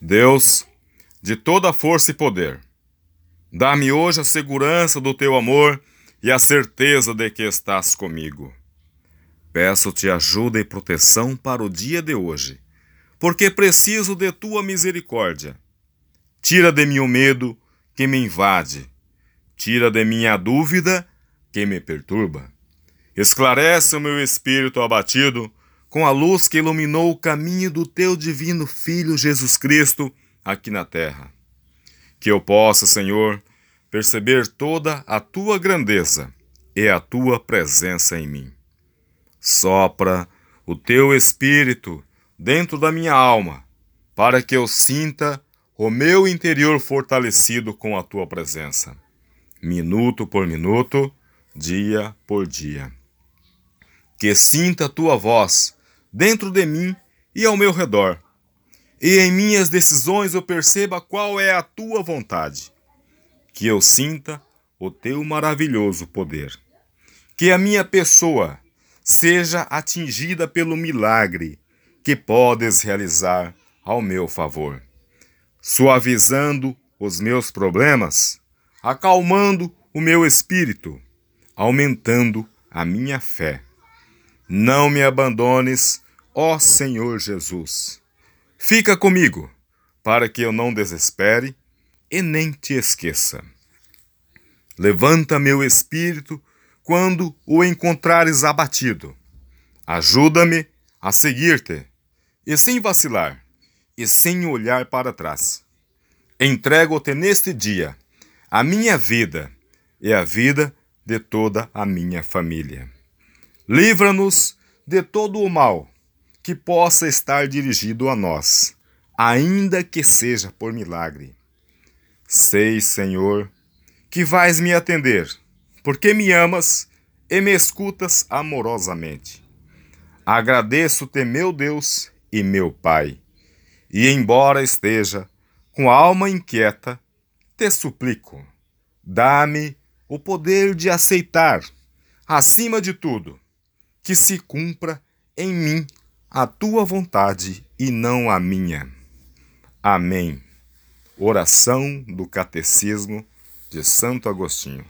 Deus, de toda força e poder, dá-me hoje a segurança do teu amor e a certeza de que estás comigo. Peço-te ajuda e proteção para o dia de hoje, porque preciso de tua misericórdia. Tira de mim o medo que me invade, tira de mim a dúvida que me perturba. Esclarece o meu espírito abatido com a luz que iluminou o caminho do teu divino Filho Jesus Cristo aqui na terra. Que eu possa, Senhor, perceber toda a tua grandeza e a tua presença em mim. Sopra o teu espírito dentro da minha alma, para que eu sinta o meu interior fortalecido com a tua presença, minuto por minuto, dia por dia. Que sinta a tua voz dentro de mim e ao meu redor, e em minhas decisões eu perceba qual é a tua vontade que eu sinta o teu maravilhoso poder. Que a minha pessoa seja atingida pelo milagre que podes realizar ao meu favor, suavizando os meus problemas, acalmando o meu espírito, aumentando a minha fé. Não me abandones, ó Senhor Jesus. Fica comigo, para que eu não desespere e nem te esqueça. Levanta meu espírito quando o encontrares abatido. Ajuda-me a seguir-te, e sem vacilar, e sem olhar para trás. Entrego-te neste dia a minha vida e a vida de toda a minha família. Livra-nos de todo o mal que possa estar dirigido a nós, ainda que seja por milagre. Sei, Senhor, que vais me atender, porque me amas e me escutas amorosamente. Agradeço-te, meu Deus e meu Pai, e embora esteja com a alma inquieta, te suplico, dá-me o poder de aceitar, acima de tudo, que se cumpra em mim a tua vontade e não a minha. Amém. Oração do Catecismo de Santo Agostinho.